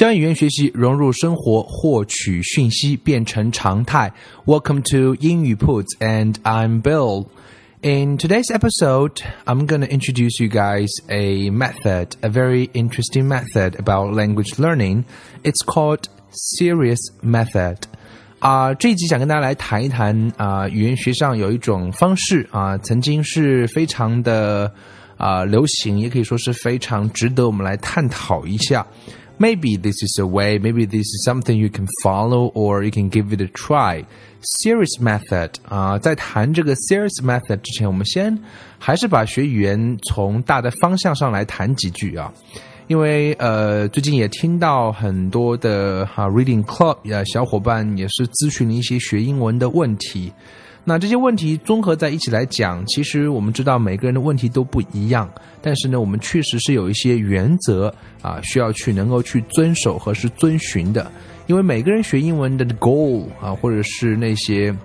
将语言学习融入生活，获取讯息变成常态。Welcome to 英语 Puts and I'm Bill. In today's episode, I'm going to introduce you guys a method, a very interesting method about language learning. It's called Serious Method. 啊，这一集想跟大家来谈一谈啊，语言学上有一种方式啊，曾经是非常的啊流行，也可以说是非常值得我们来探讨一下。 Maybe this is a way, maybe this is something you can follow or you can give it a try. Serious method 啊，在谈这个 serious method 之前，我们先还是把学语言从大的方向上来谈几句啊。因为呃，最近也听到很多的哈 reading club 呃小伙伴也是咨询了一些学英文的问题。 那这些问题综合在一起来讲，其实我们知道每个人的问题都不一样，但是呢，我们确实是有一些原则啊，需要去能够去遵守和是遵循的。因为每个人学英文的 goal 啊，或者是那些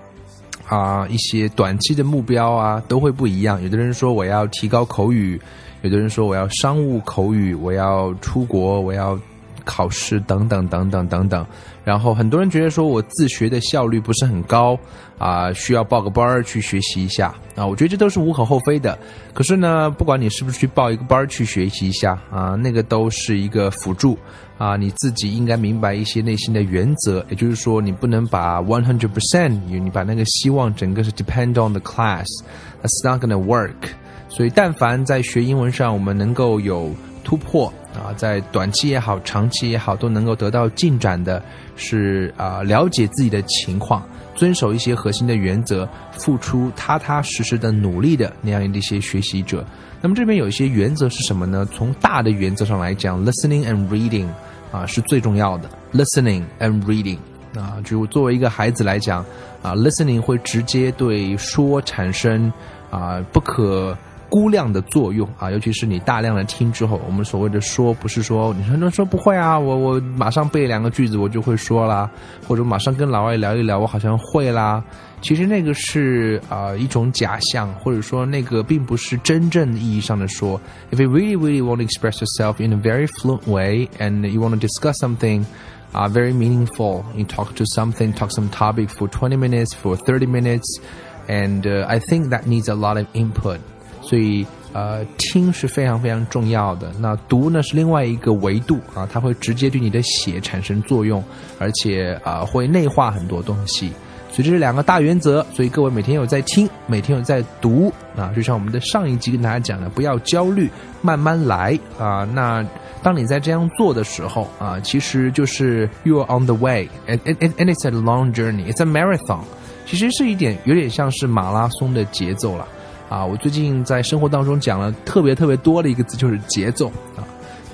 啊一些短期的目标啊，都会不一样。有的人说我要提高口语，有的人说我要商务口语，我要出国，我要。考试等等等等等等，然后很多人觉得说我自学的效率不是很高啊，需要报个班儿去学习一下啊。我觉得这都是无可厚非的。可是呢，不管你是不是去报一个班儿去学习一下啊，那个都是一个辅助啊。你自己应该明白一些内心的原则，也就是说，你不能把 one hundred percent，你把那个希望整个是 depend on the class，it's not gonna work。所以，但凡在学英文上，我们能够有突破。啊，在短期也好，长期也好，都能够得到进展的，是啊，了解自己的情况，遵守一些核心的原则，付出踏踏实实的努力的那样的一些学习者。那么这边有一些原则是什么呢？从大的原则上来讲，listening and reading 啊是最重要的。listening and reading 啊，就作为一个孩子来讲啊，listening 会直接对说产生啊不可。估量的作用啊，尤其是你大量的听之后，我们所谓的说，不是说你说说不会啊，我我马上背两个句子我就会说啦，或者马上跟老外聊一聊，我好像会啦。其实那个是啊一种假象，或者说那个并不是真正意义上的说。If you really really want to express yourself in a very fluent way and you want to discuss something. Uh, very meaningful. You talk to something, talk some topic for 20 minutes, for 30 minutes, and I think that needs a lot of input. 所以，呃，听是非常非常重要的。那读呢是另外一个维度啊，它会直接对你的血产生作用，而且啊会内化很多东西。所以这是两个大原则。所以各位每天有在听，每天有在读啊，就像我们的上一集跟大家讲的，不要焦虑，慢慢来啊。那当你在这样做的时候啊，其实就是 you are on the way，and and and it's a long journey，it's a marathon。其实是一点有点像是马拉松的节奏了。啊，我最近在生活当中讲了特别特别多的一个字，就是节奏啊，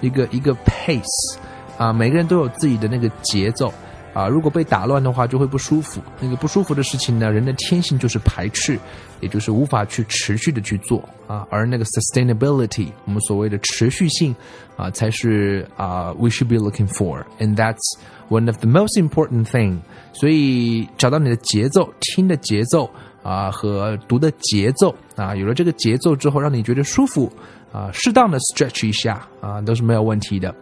一个一个 pace 啊，每个人都有自己的那个节奏啊，如果被打乱的话，就会不舒服。那个不舒服的事情呢，人的天性就是排斥，也就是无法去持续的去做啊。而那个 sustainability，我们所谓的持续性啊，才是啊，we should be looking for，and that's one of the most important thing。所以找到你的节奏，听的节奏。啊，和读的节奏啊，有了这个节奏之后，让你觉得舒服啊，适当的 stretch 一下啊，都是没有问题的。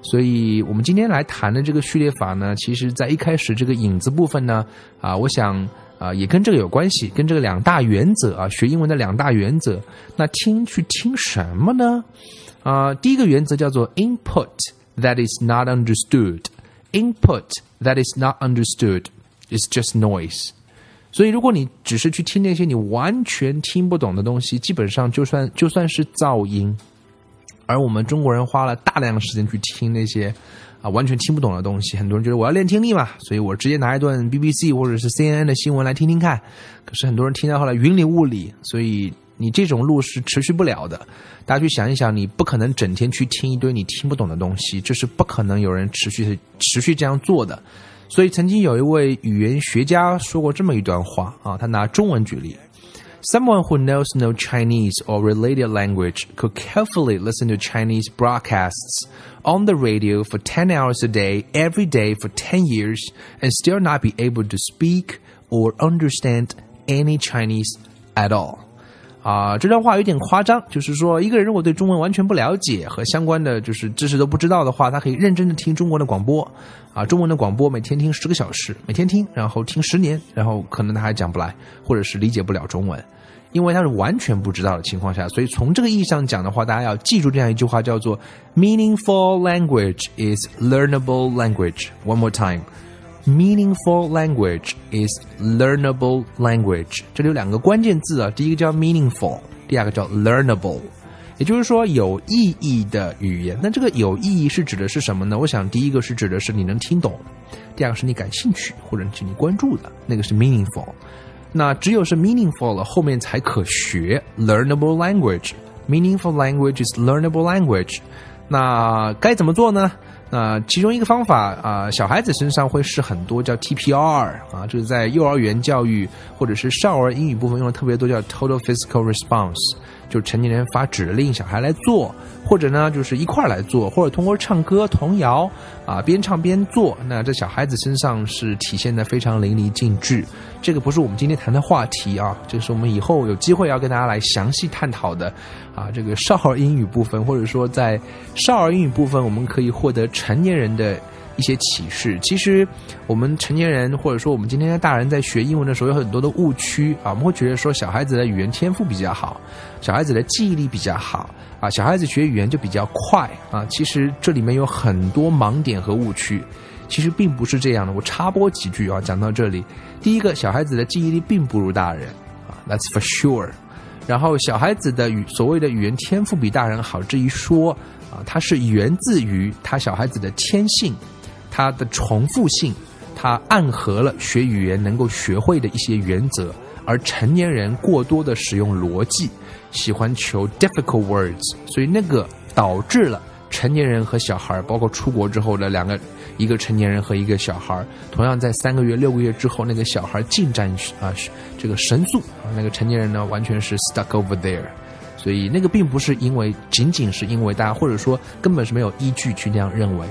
所以，我们今天来谈的这个序列法呢，其实在一开始这个影子部分呢，啊，我想啊，也跟这个有关系，跟这个两大原则啊，学英文的两大原则。那听去听什么呢？啊，第一个原则叫做 input that is not understood。input that is not understood is just noise。所以，如果你只是去听那些你完全听不懂的东西，基本上就算就算是噪音。而我们中国人花了大量的时间去听那些啊完全听不懂的东西，很多人觉得我要练听力嘛，所以我直接拿一段 BBC 或者是 CNN 的新闻来听听看。可是很多人听到后来云里雾里，所以你这种路是持续不了的。大家去想一想，你不可能整天去听一堆你听不懂的东西，这是不可能有人持续持续这样做的。所以，曾经有一位语言学家说过这么一段话啊，他拿中文举例：Someone who knows no Chinese or related language could carefully listen to Chinese broadcasts on the radio for 10 hours a day, every day for 10 years, and still not be able to speak or understand any Chinese at all. 啊，这段话有点夸张，就是说，一个人如果对中文完全不了解和相关的就是知识都不知道的话，他可以认真的听中国的广播， 啊，中文的广播每天听十个小时，每天听，然后听十年，然后可能他还讲不来，或者是理解不了中文，因为他是完全不知道的情况下，所以从这个意义上讲的话，大家要记住这样一句话，叫做 “meaningful language is learnable language”。One more time。Meaningful language is learnable language。这里有两个关键字啊，第一个叫 meaningful，第二个叫 learnable。也就是说有意义的语言。那这个有意义是指的是什么呢？我想第一个是指的是你能听懂，第二个是你感兴趣或者是你关注的那个是 meaningful。那只有是 meaningful 了，后面才可学 learnable language。Meaningful language is learnable language。那该怎么做呢？那其中一个方法啊，小孩子身上会试很多叫 TPR 啊，就是在幼儿园教育或者是少儿英语部分用的特别多，叫 Total Physical Response。就成年人发指令，小孩来做，或者呢，就是一块儿来做，或者通过唱歌童谣啊，边唱边做。那这小孩子身上是体现的非常淋漓尽致。这个不是我们今天谈的话题啊，这是我们以后有机会要跟大家来详细探讨的啊。这个少儿英语部分，或者说在少儿英语部分，我们可以获得成年人的。一些启示。其实，我们成年人或者说我们今天的大人在学英文的时候，有很多的误区啊。我们会觉得说，小孩子的语言天赋比较好，小孩子的记忆力比较好啊，小孩子学语言就比较快啊。其实这里面有很多盲点和误区，其实并不是这样的。我插播几句啊，讲到这里，第一个，小孩子的记忆力并不如大人啊，That's for sure。然后，小孩子的语所谓的语言天赋比大人好这一说啊，它是源自于他小孩子的天性。它的重复性，它暗合了学语言能够学会的一些原则，而成年人过多的使用逻辑，喜欢求 difficult words，所以那个导致了成年人和小孩，包括出国之后的两个，一个成年人和一个小孩，同样在三个月、六个月之后，那个小孩进展啊，这个神速，那个成年人呢，完全是 stuck over there，所以那个并不是因为仅仅是因为大家，或者说根本是没有依据去那样认为。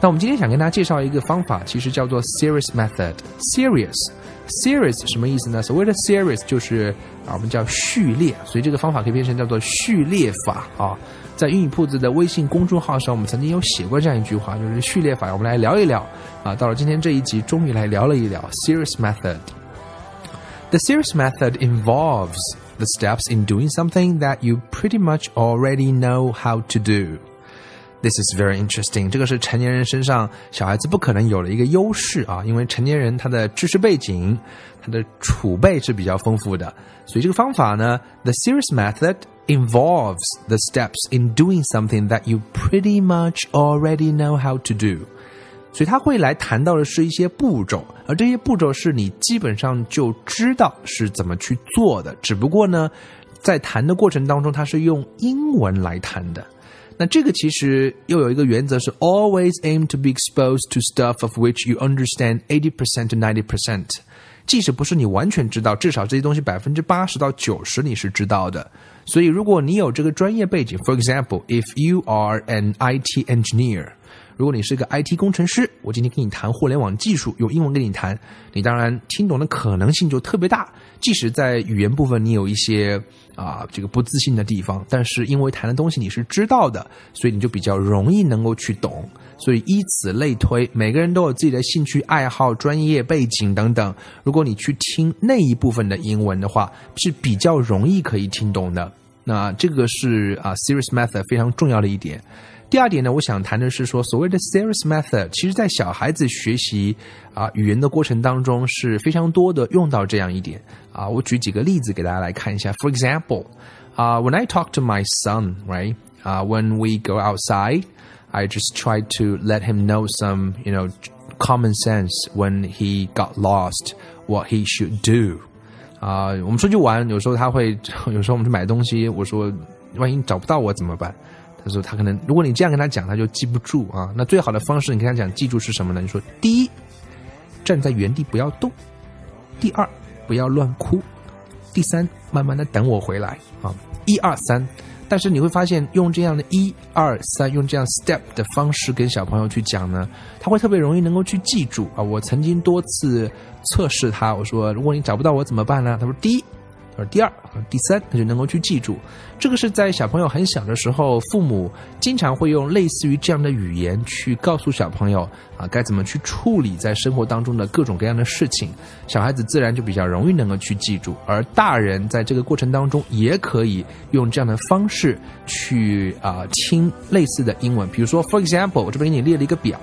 那我们今天想跟大家介绍一个方法，其实叫做 series method。series，series 什么意思呢？所谓的 series 就是啊，我们叫序列，所以这个方法可以变成叫做序列法啊。在英语铺子的微信公众号上，我们曾经有写过这样一句话，就是序列法。我们来聊一聊啊。到了今天这一集，终于来聊了一聊 series method。The series method involves the steps in doing something that you pretty much already know how to do. This is very interesting。这个是成年人身上小孩子不可能有的一个优势啊，因为成年人他的知识背景、他的储备是比较丰富的，所以这个方法呢，the serious method involves the steps in doing something that you pretty much already know how to do。所以他会来谈到的是一些步骤，而这些步骤是你基本上就知道是怎么去做的，只不过呢，在谈的过程当中，他是用英文来谈的。那这个其实又有一个原则是 always aim to be exposed to stuff of which you understand eighty percent to ninety percent，即使不是你完全知道，至少这些东西百分之八十到九十你是知道的。所以如果你有这个专业背景，for example，if you are an IT engineer。 如果你是一个 IT 工程师，我今天跟你谈互联网技术，用英文跟你谈，你当然听懂的可能性就特别大。即使在语言部分你有一些啊这个不自信的地方，但是因为谈的东西你是知道的，所以你就比较容易能够去懂。所以以此类推，每个人都有自己的兴趣爱好、专业背景等等。如果你去听那一部分的英文的话，是比较容易可以听懂的。那这个是啊，Serious method 非常重要的一点。第二点呢，我想谈的是说，所谓的 series method，其实在小孩子学习啊语言的过程当中是非常多的用到这样一点啊。我举几个例子给大家来看一下。For example，啊，when I talk to my son，right，啊，when we go outside，I just try to let him know some，you know，common sense when he got lost，what he should do。 啊，我们出去玩，有时候他会，有时候我们去买东西，我说万一找不到我怎么办？ 他说他可能，如果你这样跟他讲，他就记不住啊。那最好的方式，你跟他讲记住是什么呢？你说第一，站在原地不要动；第二，不要乱哭；第三，慢慢的等我回来啊。一二三。但是你会发现，用这样的一二三，用这样 step 的方式跟小朋友去讲呢，他会特别容易能够去记住啊。我曾经多次测试他，我说如果你找不到我怎么办呢？他说第一。而第二、第三，他就能够去记住。这个是在小朋友很小的时候，父母经常会用类似于这样的语言去告诉小朋友啊，该怎么去处理在生活当中的各种各样的事情。小孩子自然就比较容易能够去记住，而大人在这个过程当中也可以用这样的方式去啊听类似的英文。比如说，for example，我这边给你列了一个表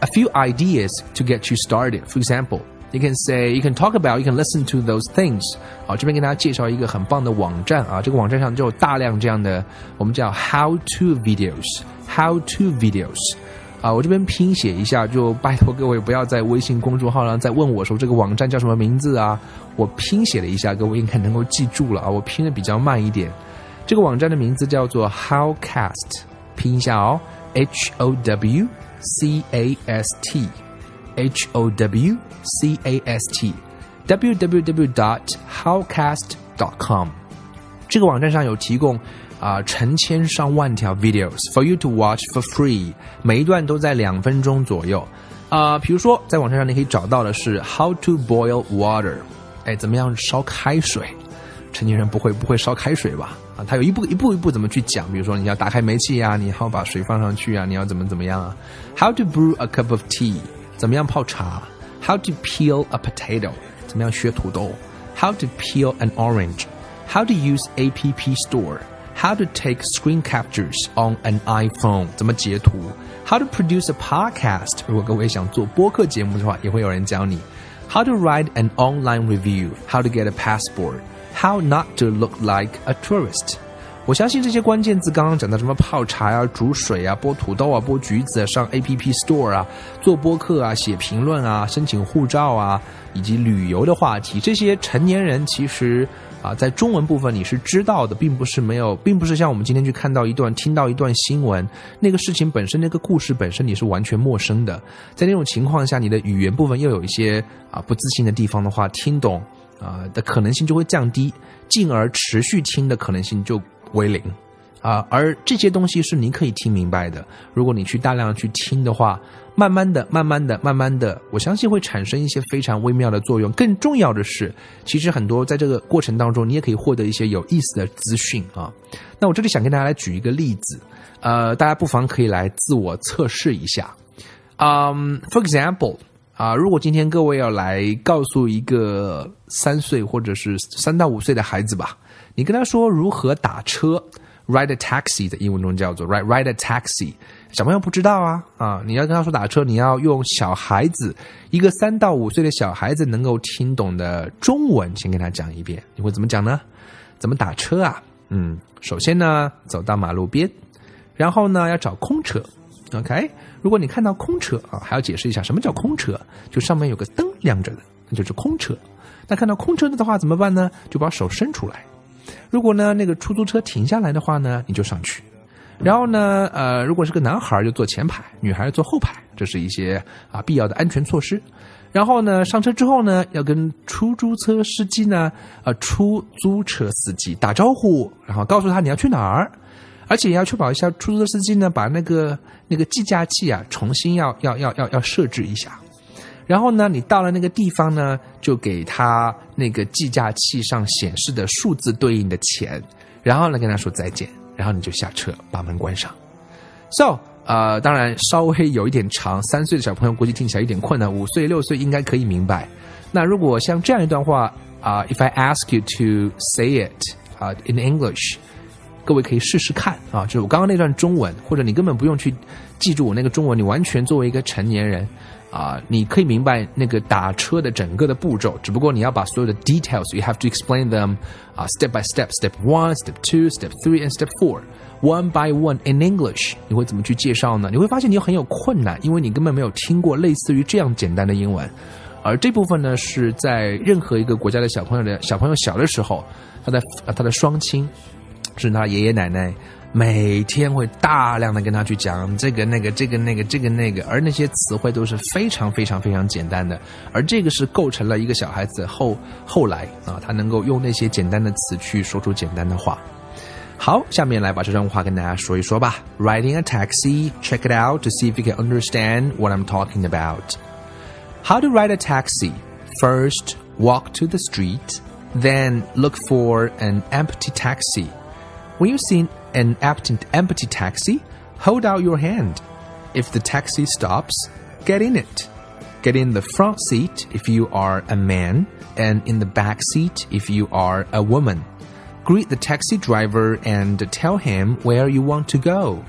，a few ideas to get you started。For example。You can say, you can talk about, you can listen to those things。好，这边给大家介绍一个很棒的网站啊，这个网站上就有大量这样的我们叫 how to videos，how to videos。啊，我这边拼写一下，就拜托各位不要在微信公众号上再问我说这个网站叫什么名字啊。我拼写了一下，各位应该能够记住了啊。我拼的比较慢一点，这个网站的名字叫做 Howcast，拼一下哦，H O W C A S T。H O W C A S T www dot howcast dot com 这个网站上有提供啊、呃、成千上万条 videos for you to watch for free，每一段都在两分钟左右啊、呃。比如说，在网站上你可以找到的是 how to boil water，哎，怎么样烧开水？成年人不会不会烧开水吧？啊，他有一步一步一步怎么去讲？比如说你要打开煤气呀，你要把水放上去啊，你要怎么怎么样啊？How to brew a cup of tea。怎么样泡茶？How to peel a potato？怎么样削土豆？How to peel an orange？How to use App Store？How to take screen captures on an iPhone？怎么截图？How to produce a podcast？如果各位想做播客节目的话，也会有人教你。How to write an online review？How to get a passport？How not to look like a tourist？ 我相信这些关键字刚刚讲的什么泡茶呀、煮水啊、剥土豆啊、剥橘子啊、上 A P P Store 啊、做播客啊、写评论啊、申请护照啊，以及旅游的话题，这些成年人其实啊，在中文部分你是知道的，并不是没有，并不是像我们今天去看到一段、听到一段新闻，那个事情本身、那个故事本身你是完全陌生的。在那种情况下，你的语言部分又有一些啊不自信的地方的话，听懂啊的可能性就会降低，进而持续听的可能性就。为零，啊，而这些东西是你可以听明白的。如果你去大量去听的话，慢慢的、慢慢的、慢慢的，我相信会产生一些非常微妙的作用。更重要的是，其实很多在这个过程当中，你也可以获得一些有意思的资讯啊。那我这里想跟大家来举一个例子，呃，大家不妨可以来自我测试一下。嗯，For example，啊，如果今天各位要来告诉一个三岁或者是三到五岁的孩子吧。你跟他说如何打车，ride a taxi 的英文中叫做 ride ride a taxi，小朋友不知道啊啊！你要跟他说打车，你要用小孩子一个三到五岁的小孩子能够听懂的中文，先跟他讲一遍。你会怎么讲呢？怎么打车啊？嗯，首先呢，走到马路边，然后呢要找空车。OK，如果你看到空车啊，还要解释一下什么叫空车，就上面有个灯亮着的，那就是空车。那看到空车的话怎么办呢？就把手伸出来。如果呢，那个出租车停下来的话呢，你就上去。然后呢，呃，如果是个男孩就坐前排，女孩坐后排，这是一些啊必要的安全措施。然后呢，上车之后呢，要跟出租车司机呢，呃，出租车司机打招呼，然后告诉他你要去哪儿，而且也要确保一下出租车司机呢，把那个那个计价器啊，重新要要要要要设置一下。然后呢，你到了那个地方呢，就给他那个计价器上显示的数字对应的钱，然后呢跟他说再见，然后你就下车把门关上。So，呃，当然稍微有一点长，三岁的小朋友估计听起来有点困难，五岁六岁应该可以明白。那如果像这样一段话啊，If I ask you to say it 啊 in English，各位可以试试看啊，就是我刚刚那段中文，或者你根本不用去记住我那个中文，你完全作为一个成年人。啊，你可以明白那个打车的整个的步骤，只不过你要把所有的 details，you have to explain them，啊，step by step，step one，step two，step three，and step four，one by one in English，你会怎么去介绍呢？你会发现你很有困难，因为你根本没有听过类似于这样简单的英文。而这部分呢，是在任何一个国家的小朋友的小朋友小的时候，他的他的双亲，是他爷爷奶奶每天会大量的跟他去讲这个那个这个那个这个那个，而那些词汇都是非常非常非常简单的，而这个是构成了一个小孩子后后来啊，他能够用那些简单的词去说出简单的话。好，下面来把这段话跟大家说一说吧。Riding a taxi, check it out to see if you can understand what I'm talking about. How to ride a taxi. First, walk to the street, then look for an empty taxi. When you see an empty, taxi, hold out your hand. If the taxi stops, get in it. Get in the front seat if you are a man, and in the back seat if you are a woman. Greet the taxi driver and tell him where you want to go.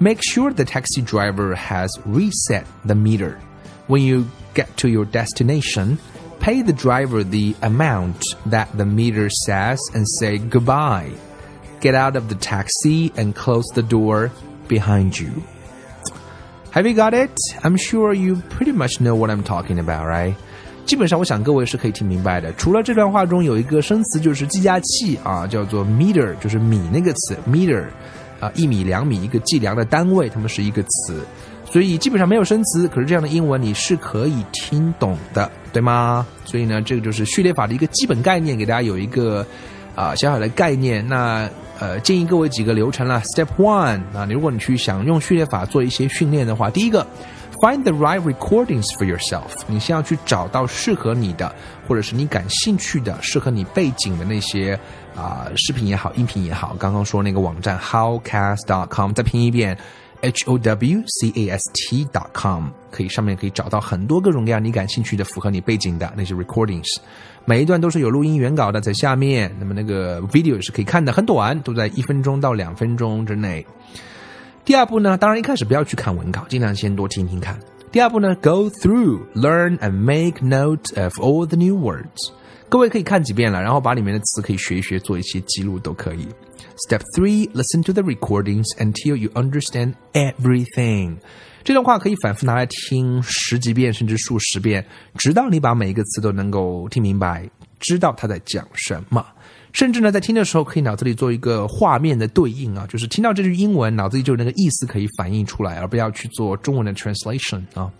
Make sure the taxi driver has reset the meter. When you get to your destination, pay the driver the amount that the meter says and say goodbye. Get out of the taxi and close the door behind you. Have you got it? I'm sure you pretty much know what I'm talking about, right? 基本上，我想各位是可以听明白的。除了这段话中有一个生词，就是计价器啊，叫做 meter，就是米那个词 meter，啊，一米、两米，一个计量的单位，它们是一个词。所以基本上没有生词，可是这样的英文你是可以听懂的，对吗？所以呢，这个就是序列法的一个基本概念，给大家有一个啊小小的概念。那呃，建议各位几个流程啦。Step one 啊，如果你去想用序列法做一些训练的话，第一个。Find the right recordings for yourself。你先要去找到适合你的，或者是你感兴趣的、适合你背景的那些啊视频也好、音频也好。刚刚说那个网站 howcast.com，再拼一遍 h o w c a s t. dot com 可以上面可以找到很多各种各样你感兴趣的、符合你背景的那些 recordings。每一段都是有录音原稿的，在下面。那么那个 video 是可以看的，很短，都在一分钟到两分钟之内。第二步呢，当然一开始不要去看文稿，尽量先多听听看。第二步呢，go through, learn and make note of all the new words。各位可以看几遍了，然后把里面的词可以学一学，做一些记录都可以。Step three, listen to the recordings until you understand everything。这段话可以反复拿来听十几遍，甚至数十遍，直到你把每一个词都能够听明白，知道他在讲什么。甚至呢，在听的时候，可以脑子里做一个画面的对应啊，就是听到这句英文，脑子里就有那个意思可以反映出来，而不要去做中文的 translation 啊。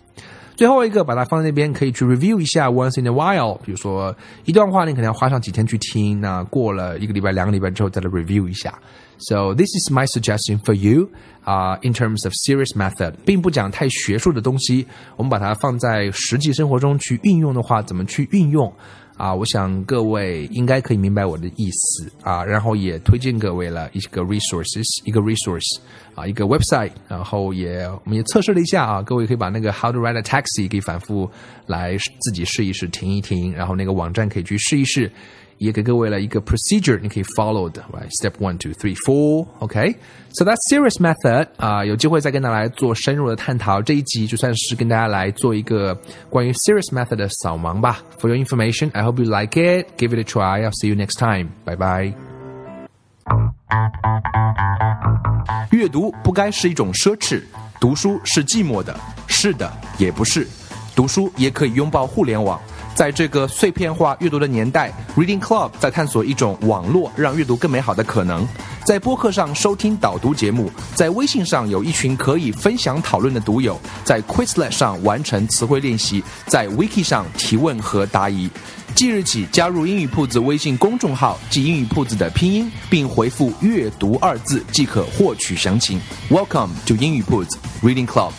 最后一个，把它放在那边，可以去 review 一下 once in a while。比如说一段话，你可能要花上几天去听，那过了一个礼拜、两个礼拜之后再来 review 一下。So this is my suggestion for you 啊，in terms of serious method，并不讲太学术的东西，我们把它放在实际生活中去运用的话，怎么去运用？啊，我想各位应该可以明白我的意思啊，然后也推荐各位了一个 resources，一个 resource 啊，一个 website，然后也我们也测试了一下啊，各位可以把那个 how to ride a taxi 可以反复来自己试一试，停一停，然后那个网站可以去试一试。也给各位了一个 procedure，你可以 follow 的，right？Step one, two, three, four. Okay, so that's serious method 啊，有机会再跟大家来做深入的探讨。这一集就算是跟大家来做一个关于 serious method 的扫盲吧。For your information, I hope you like it. Give it a try. I'll see you next time. Bye bye. 阅读不该是一种奢侈，读书是寂寞的，是的，也不是。读书也可以拥抱互联网。在这个碎片化阅读的年代，Reading Club 在探索一种网络让阅读更美好的可能。在播客上收听导读节目，在微信上有一群可以分享讨论的读友，在 Quizlet 上完成词汇练习，在 Wiki 上提问和答疑。即日起加入英语铺子微信公众号，记英语铺子的拼音，并回复“阅读”二字即可获取详情。Welcome to 英语铺子 Reading Club。